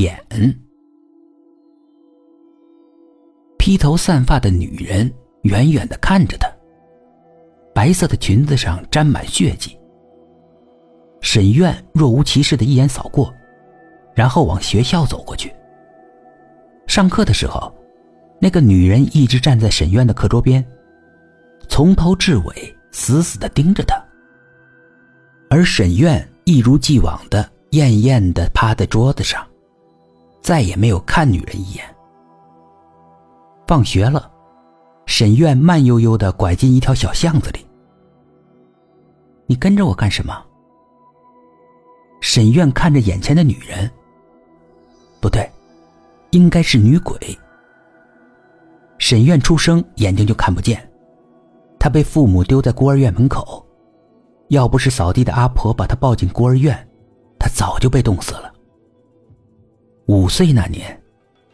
眼。披头散发的女人远远的看着他，白色的裙子上沾满血迹。沈院若无其事的一眼扫过，然后往学校走过去。上课的时候，那个女人一直站在沈院的课桌边，从头至尾死死的盯着他。而沈院一如既往的艳艳的趴在桌子上，再也没有看女人一眼。放学了，沈院慢悠悠的拐进一条小巷子里。你跟着我干什么？沈院看着眼前的女人，不对，应该是女鬼。沈院出生眼睛就看不见，他被父母丢在孤儿院门口，要不是扫地的阿婆把他抱进孤儿院，他早就被冻死了。五岁那年，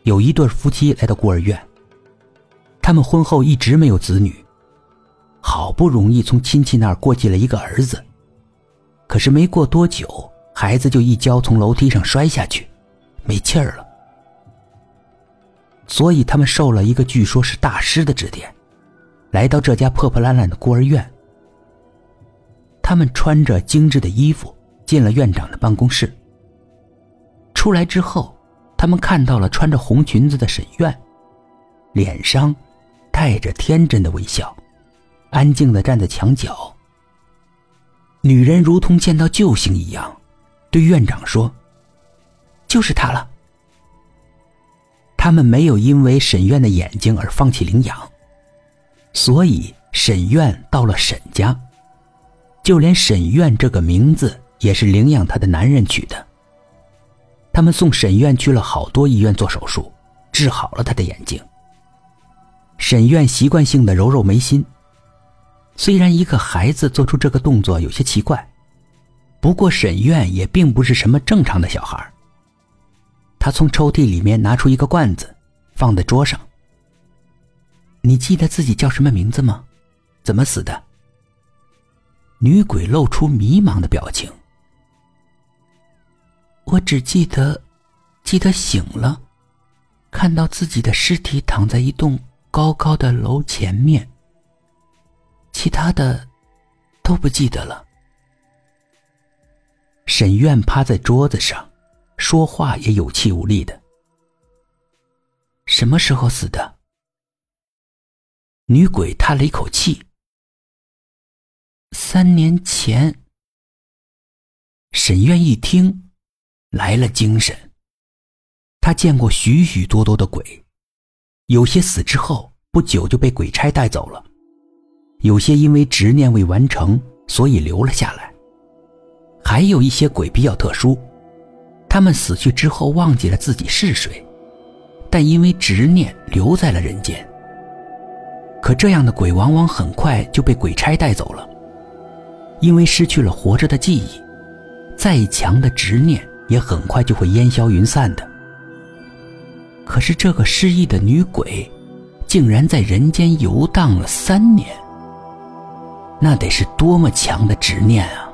有一对夫妻来到孤儿院，他们婚后一直没有子女，好不容易从亲戚那儿过继了一个儿子，可是没过多久。孩子就一跤从楼梯上摔下去，没气儿了。所以他们受了一个据说是大师的指点，来到这家破破烂烂的孤儿院。他们穿着精致的衣服进了院长的办公室。出来之后，他们看到了穿着红裙子的沈院，脸上带着天真的微笑，安静的站在墙角。女人如同见到救星一样。对院长说：“就是他了。”他们没有因为沈院的眼睛而放弃领养，所以沈院到了沈家，就连沈院这个名字也是领养他的男人取的。他们送沈院去了好多医院做手术，治好了他的眼睛。沈院习惯性的揉揉眉心，虽然一个孩子做出这个动作有些奇怪。不过沈院也并不是什么正常的小孩。他从抽屉里面拿出一个罐子，放在桌上。你记得自己叫什么名字吗？怎么死的？女鬼露出迷茫的表情。我只记得，记得醒了，看到自己的尸体躺在一栋高高的楼前面。其他的，都不记得了。沈院趴在桌子上，说话也有气无力的。什么时候死的？女鬼叹了一口气。三年前。沈院一听，来了精神。他见过许许多多的鬼，有些死之后不久就被鬼差带走了，有些因为执念未完成，所以留了下来。还有一些鬼比较特殊，他们死去之后忘记了自己是谁，但因为执念留在了人间。可这样的鬼往往很快就被鬼差带走了，因为失去了活着的记忆，再强的执念也很快就会烟消云散的。可是这个失忆的女鬼，竟然在人间游荡了三年，那得是多么强的执念啊！